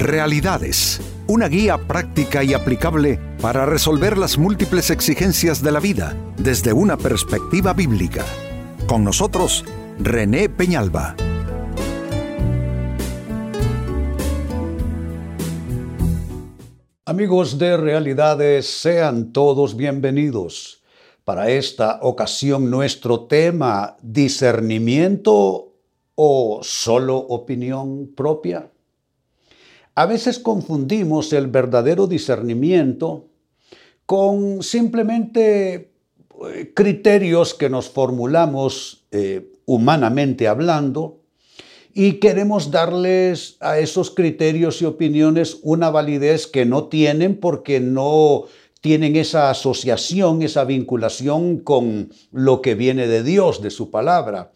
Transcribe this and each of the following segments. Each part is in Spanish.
Realidades, una guía práctica y aplicable para resolver las múltiples exigencias de la vida desde una perspectiva bíblica. Con nosotros, René Peñalba. Amigos de Realidades, sean todos bienvenidos. Para esta ocasión nuestro tema, discernimiento o solo opinión propia. A veces confundimos el verdadero discernimiento con simplemente eh, criterios que nos formulamos eh, humanamente hablando y queremos darles a esos criterios y opiniones una validez que no tienen porque no tienen esa asociación, esa vinculación con lo que viene de Dios, de su palabra.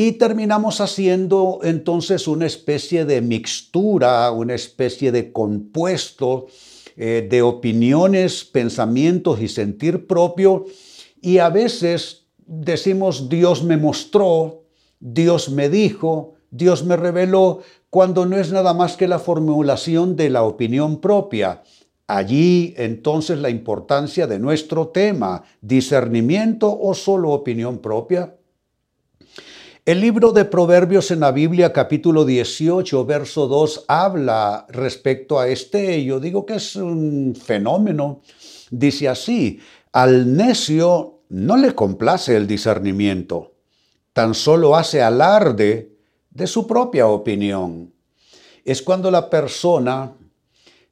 Y terminamos haciendo entonces una especie de mixtura, una especie de compuesto eh, de opiniones, pensamientos y sentir propio. Y a veces decimos Dios me mostró, Dios me dijo, Dios me reveló, cuando no es nada más que la formulación de la opinión propia. Allí entonces la importancia de nuestro tema, discernimiento o solo opinión propia. El libro de Proverbios en la Biblia capítulo 18, verso 2, habla respecto a este, yo digo que es un fenómeno. Dice así, al necio no le complace el discernimiento, tan solo hace alarde de su propia opinión. Es cuando la persona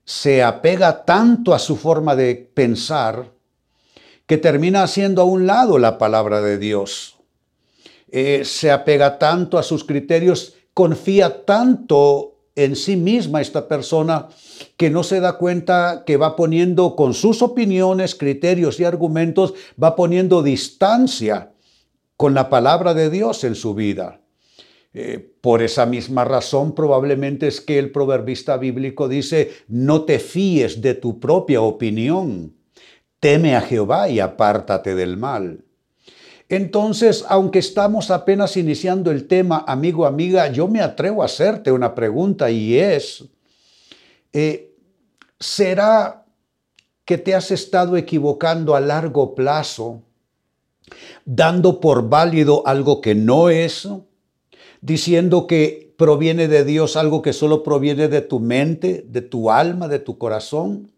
se apega tanto a su forma de pensar que termina haciendo a un lado la palabra de Dios eh, se apega tanto a sus criterios, confía tanto en sí misma esta persona que no se da cuenta que va poniendo con sus opiniones, criterios y argumentos, va poniendo distancia con la palabra de Dios en su vida. Eh, por esa misma razón probablemente es que el proverbista bíblico dice, no te fíes de tu propia opinión, teme a Jehová y apártate del mal. Entonces, aunque estamos apenas iniciando el tema, amigo, amiga, yo me atrevo a hacerte una pregunta y es, eh, ¿será que te has estado equivocando a largo plazo, dando por válido algo que no es, diciendo que proviene de Dios algo que solo proviene de tu mente, de tu alma, de tu corazón?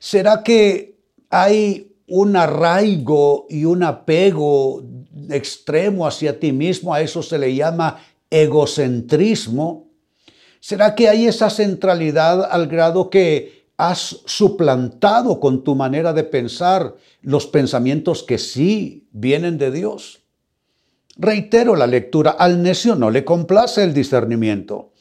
¿Será que hay un arraigo y un apego extremo hacia ti mismo, a eso se le llama egocentrismo. ¿Será que hay esa centralidad al grado que has suplantado con tu manera de pensar los pensamientos que sí vienen de Dios? Reitero la lectura, al necio no le complace el discernimiento,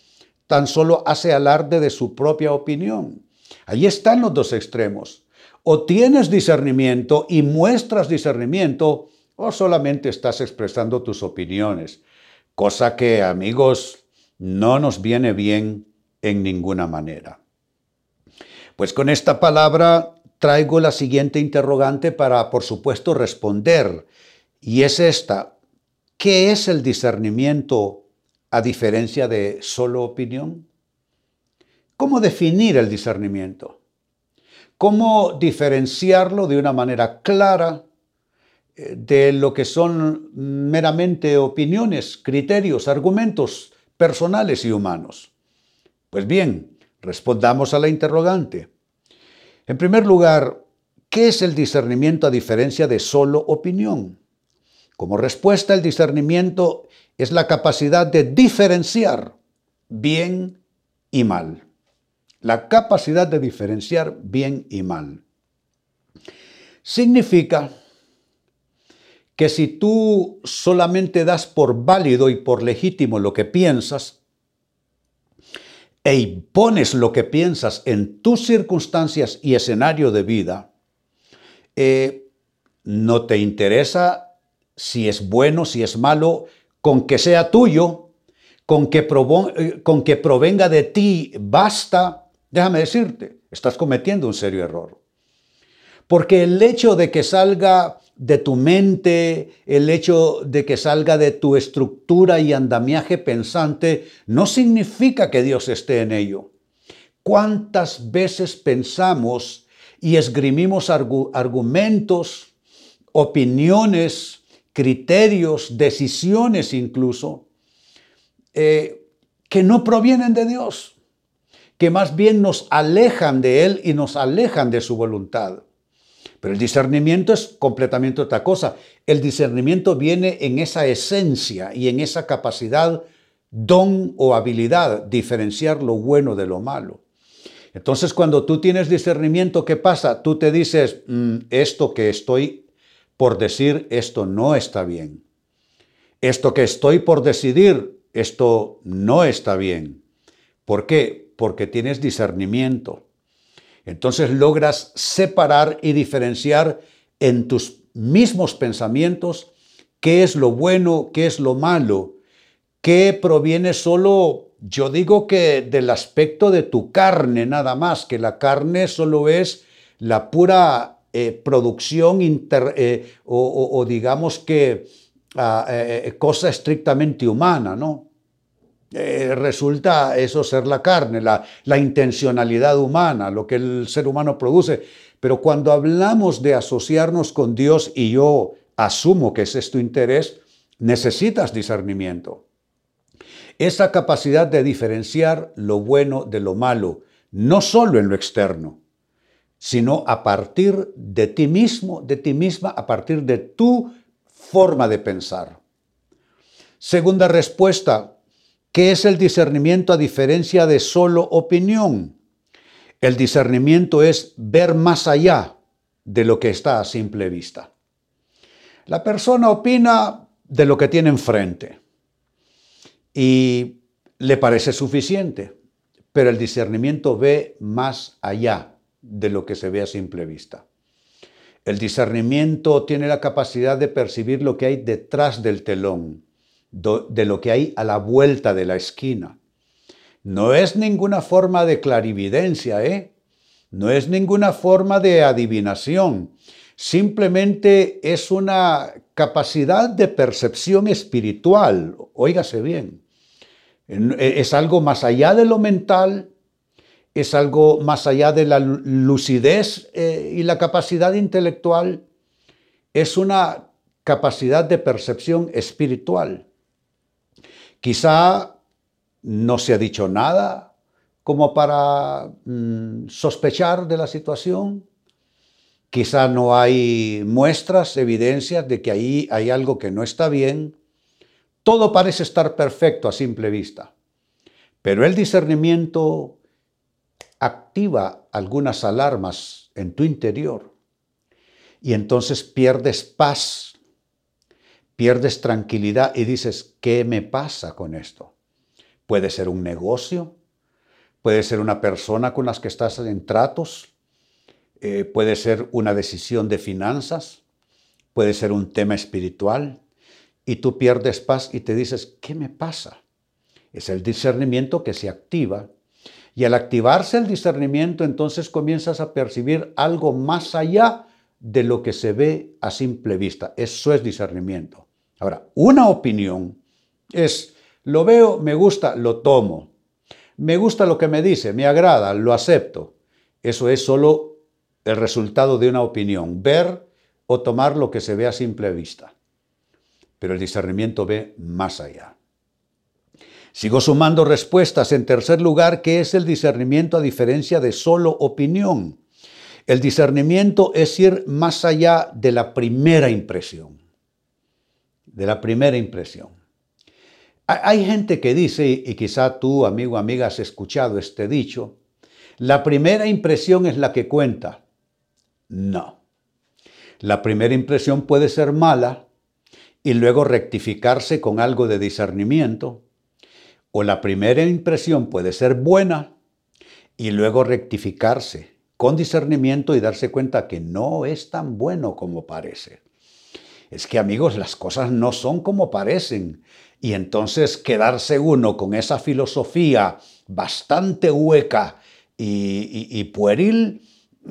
tan solo hace alarde de su propia opinión. Allí están los dos extremos. O tienes discernimiento y muestras discernimiento, o solamente estás expresando tus opiniones, cosa que, amigos, no nos viene bien en ninguna manera. Pues con esta palabra traigo la siguiente interrogante para, por supuesto, responder, y es esta. ¿Qué es el discernimiento a diferencia de solo opinión? ¿Cómo definir el discernimiento? Cómo diferenciarlo de una manera clara eh, de lo que son meramente opiniones, criterios, argumentos personales y humanos. Pues bien, respondamos a la interrogante. En primer lugar, ¿qué es el discernimiento a diferencia de solo opinión? Como respuesta, el discernimiento es la capacidad de diferenciar bien y mal la capacidad de diferenciar bien y mal. Significa que si tú solamente das por válido y por legítimo lo que piensas, e impones lo que piensas en tus circunstancias y escenario de vida, eh, no te interesa si es bueno, si es malo, con que sea tuyo, con que, eh, con que provenga de ti, basta Déjame decirte, estás cometiendo un serio error. Porque el hecho de que salga de tu mente, el hecho de que salga de tu estructura y andamiaje pensante, no significa que Dios esté en ello. ¿Cuántas veces pensamos y esgrimimos argumentos, opiniones, criterios, decisiones incluso, eh, que no provienen de Dios, que más bien nos alejan de Él y nos alejan de su voluntad? Pero el discernimiento es completamente otra cosa. El discernimiento viene en esa esencia y en esa capacidad, don o habilidad, diferenciar lo bueno de lo malo. Entonces, cuando tú tienes discernimiento, ¿qué pasa? Tú te dices, mm, esto que estoy por decir, esto no está bien. Esto que estoy por decidir, esto no está bien. ¿Por qué? Porque tienes discernimiento. Entonces logras separar y diferenciar en tus mismos pensamientos qué es lo bueno, qué es lo malo, qué proviene solo, yo digo que del aspecto de tu carne nada más, que la carne solo es la pura eh, producción eh, o, digamos que ah, eh, cosa estrictamente humana, ¿no? Eh, resulta eso ser la carne, la, la intencionalidad humana, lo que el ser humano produce. Pero cuando hablamos de asociarnos con Dios y yo asumo que ese es tu interés, necesitas discernimiento. Esa capacidad de diferenciar lo bueno de lo malo, no solo en lo externo, sino a partir de ti mismo, de ti misma, a partir de tu forma de pensar. Segunda respuesta, ¿Qué es el discernimiento a diferencia de solo opinión? El discernimiento es ver más allá de lo que está a simple vista. La persona opina de lo que tiene enfrente y le parece suficiente, pero el discernimiento ve más allá de lo que se ve a simple vista. El discernimiento tiene la capacidad de percibir lo que hay detrás del telón, de lo que hay a la vuelta de la esquina. No es ninguna forma de clarividencia, ¿eh? No es ninguna forma de adivinación. Simplemente es una capacidad de percepción espiritual. Óigase bien. Es algo más allá de lo mental, es algo más allá de la lucidez eh, y la capacidad intelectual. Es una capacidad de percepción espiritual. Quizá no se ha dicho nada como para mm, sospechar de la situación. Quizá no hay muestras, evidencias de que ahí hay algo que no está bien. Todo parece estar perfecto a simple vista. Pero el discernimiento activa algunas alarmas en tu interior y entonces pierdes paz pierdes tranquilidad y dices, ¿qué me pasa con esto? Puede ser un negocio, puede ser una persona con las que estás en tratos, eh, puede ser una decisión de finanzas, puede ser un tema espiritual, y tú pierdes paz y te dices, ¿qué me pasa? Es el discernimiento que se activa. Y al activarse el discernimiento, entonces comienzas a percibir algo más allá de lo que se ve a simple vista. Eso es discernimiento. Ahora, una opinión es, lo veo, me gusta, lo tomo. Me gusta lo que me dice, me agrada, lo acepto. Eso es solo el resultado de una opinión, ver o tomar lo que se ve a simple vista. Pero el discernimiento ve más allá. Sigo sumando respuestas. En tercer lugar, ¿qué es el discernimiento a diferencia de solo opinión? El discernimiento es ir más allá de la primera impresión de la primera impresión. Hay gente que dice, y quizá tú, amigo, amiga, has escuchado este dicho, la primera impresión es la que cuenta. No. La primera impresión puede ser mala y luego rectificarse con algo de discernimiento, o la primera impresión puede ser buena y luego rectificarse con discernimiento y darse cuenta que no es tan bueno como parece es que amigos, las cosas no son como parecen. Y entonces quedarse uno con esa filosofía bastante hueca y, pueril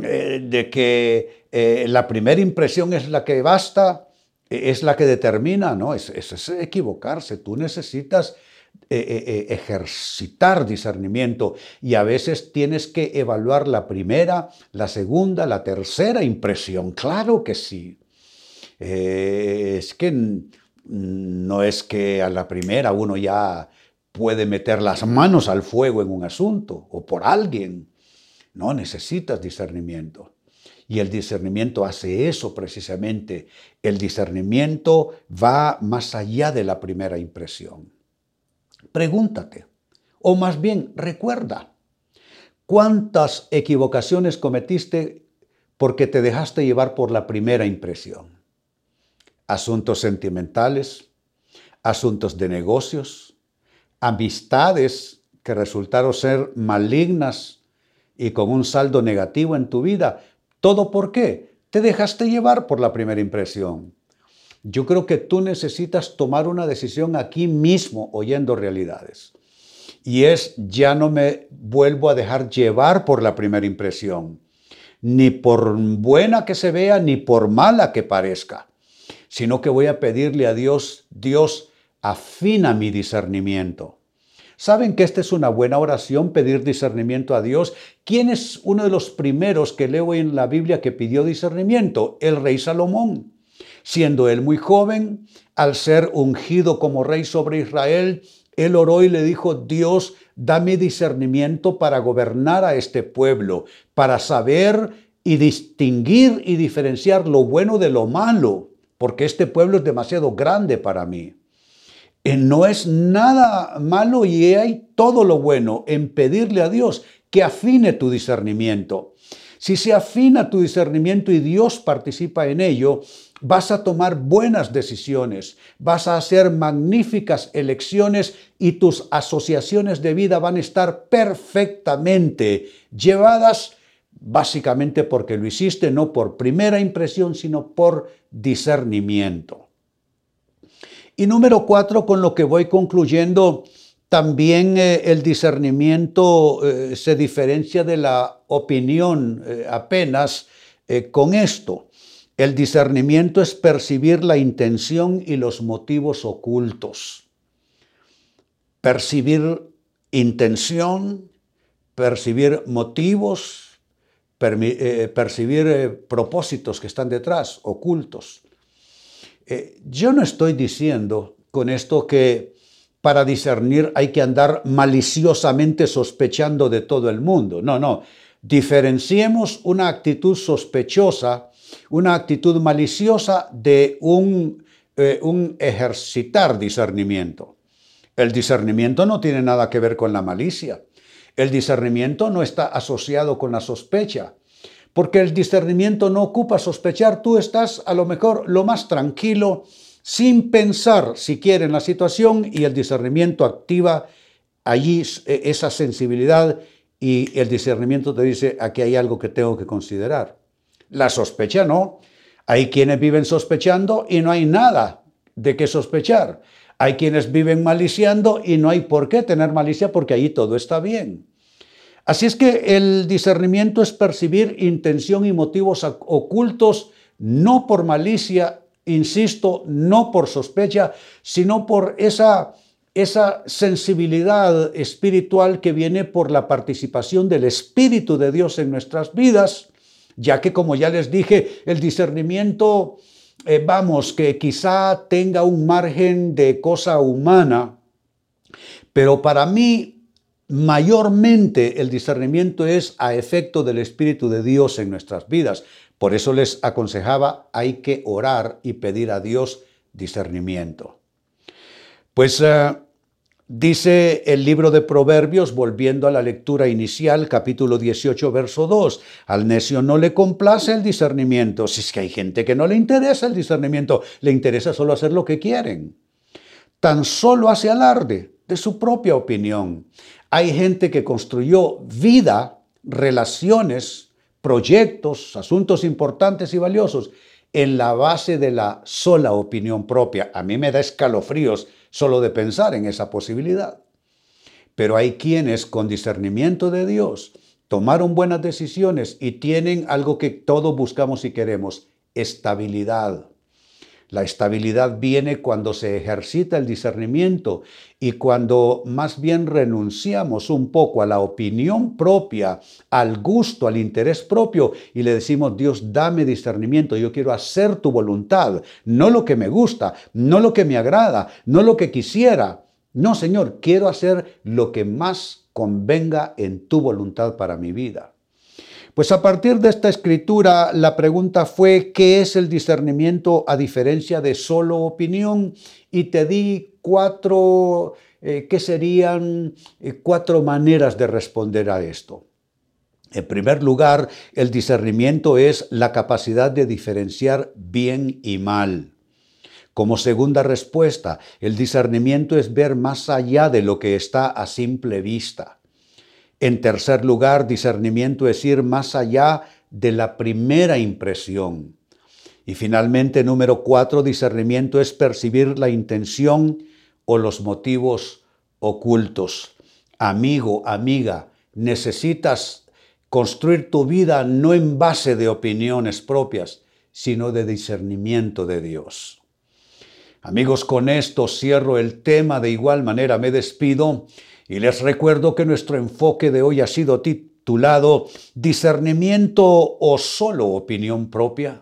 eh, de que eh, la primera impresión es la que basta, es la que determina, ¿no? Es, es, equivocarse. Tú necesitas eh, ejercitar discernimiento y a veces tienes que evaluar la primera, la segunda, la tercera impresión. Claro que sí. Es que no es que a la primera uno ya puede meter las manos al fuego en un asunto o por alguien. No, necesitas discernimiento. Y el discernimiento hace eso precisamente. El discernimiento va más allá de la primera impresión. Pregúntate, o más bien recuerda, ¿cuántas equivocaciones cometiste porque te dejaste llevar por la primera impresión? Asuntos sentimentales, asuntos de negocios, amistades que resultaron ser malignas y con un saldo negativo en tu vida. ¿Todo por qué? Te dejaste llevar por la primera impresión. Yo creo que tú necesitas tomar una decisión aquí mismo oyendo realidades. Y es, ya no me vuelvo a dejar llevar por la primera impresión, ni por buena que se vea, ni por mala que parezca, sino que voy a pedirle a Dios, Dios, afina mi discernimiento. ¿Saben que esta es una buena oración, pedir discernimiento a Dios? ¿Quién es uno de los primeros que leo en la Biblia que pidió discernimiento? El rey Salomón. Siendo él muy joven, al ser ungido como rey sobre Israel, él oró y le dijo, Dios, dame discernimiento para gobernar a este pueblo, para saber y distinguir y diferenciar lo bueno de lo malo, porque este pueblo es demasiado grande para mí. Eh, no es nada malo y hay todo lo bueno en pedirle a Dios que afine tu discernimiento. Si se afina tu discernimiento y Dios participa en ello, vas a tomar buenas decisiones, vas a hacer magníficas elecciones y tus asociaciones de vida van a estar perfectamente llevadas básicamente porque lo hiciste no por primera impresión, sino por discernimiento. Y número cuatro, con lo que voy concluyendo, también eh, el discernimiento eh, se diferencia de la opinión eh, apenas con esto. El discernimiento es percibir la intención y los motivos ocultos. Percibir intención, percibir motivos, percibir propósitos que están detrás, ocultos. yo no estoy diciendo con esto que para discernir hay que andar maliciosamente sospechando de todo el mundo. No, no. Diferenciemos una actitud sospechosa, una actitud maliciosa de un, eh, un ejercitar discernimiento. El discernimiento no tiene nada que ver con la malicia. El discernimiento no está asociado con la sospecha, porque el discernimiento no ocupa sospechar. Tú estás a lo mejor lo más tranquilo, sin pensar siquiera en la situación y el discernimiento activa allí e, esa sensibilidad y el discernimiento te dice, aquí hay algo que tengo que considerar. La sospecha no. Hay quienes viven sospechando y no hay nada de qué sospechar. Hay quienes viven maliciando y no hay por qué tener malicia porque allí todo está bien. Así es que el discernimiento es percibir intención y motivos ocultos no por malicia insisto, no por sospecha, sino por esa, esa sensibilidad espiritual que viene por la participación del Espíritu de Dios en nuestras vidas, ya que como ya les dije, el discernimiento, eh, vamos, que quizá tenga un margen de cosa humana, pero para mí mayormente el discernimiento es a efecto del Espíritu de Dios en nuestras vidas. Por eso les aconsejaba, hay que orar y pedir a Dios discernimiento. Pues eh, dice el libro de Proverbios, volviendo a la lectura inicial, capítulo 18, verso 2, al necio no le complace el discernimiento. Si es que hay gente que no le interesa el discernimiento, le interesa solo hacer lo que quieren. Tan solo hace alarde de su propia opinión. Hay gente que construyó vida, relaciones, proyectos, asuntos importantes y valiosos en la base de la sola opinión propia. A mí me da escalofríos solo de pensar en esa posibilidad. Pero hay quienes con discernimiento de Dios tomaron buenas decisiones y tienen algo que todos buscamos y queremos, estabilidad. La estabilidad viene cuando se ejercita el discernimiento y cuando más bien renunciamos un poco a la opinión propia, al gusto, al interés propio y le decimos, Dios, dame discernimiento, yo quiero hacer tu voluntad, no lo que me gusta, no lo que me agrada, no lo que quisiera. No, Señor, quiero hacer lo que más convenga en tu voluntad para mi vida. Pues a partir de esta escritura, la pregunta fue, ¿qué es el discernimiento a diferencia de solo opinión? Y te di cuatro, eh, ¿qué serían eh, cuatro maneras de responder a esto? En primer lugar, el discernimiento es la capacidad de diferenciar bien y mal. Como segunda respuesta, el discernimiento es ver más allá de lo que está a simple vista. En tercer lugar, discernimiento es ir más allá de la primera impresión. Y finalmente, número cuatro, discernimiento es percibir la intención o los motivos ocultos. Amigo, amiga, necesitas construir tu vida no en base de opiniones propias, sino de discernimiento de Dios. Amigos, con esto cierro el tema, de igual manera me despido y les recuerdo que nuestro enfoque de hoy ha sido titulado Discernimiento o solo opinión propia.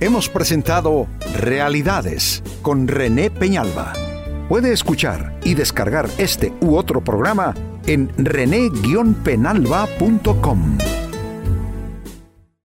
Hemos presentado Realidades con René Peñalba. Puede escuchar y descargar este u otro programa en rene-penalba.com.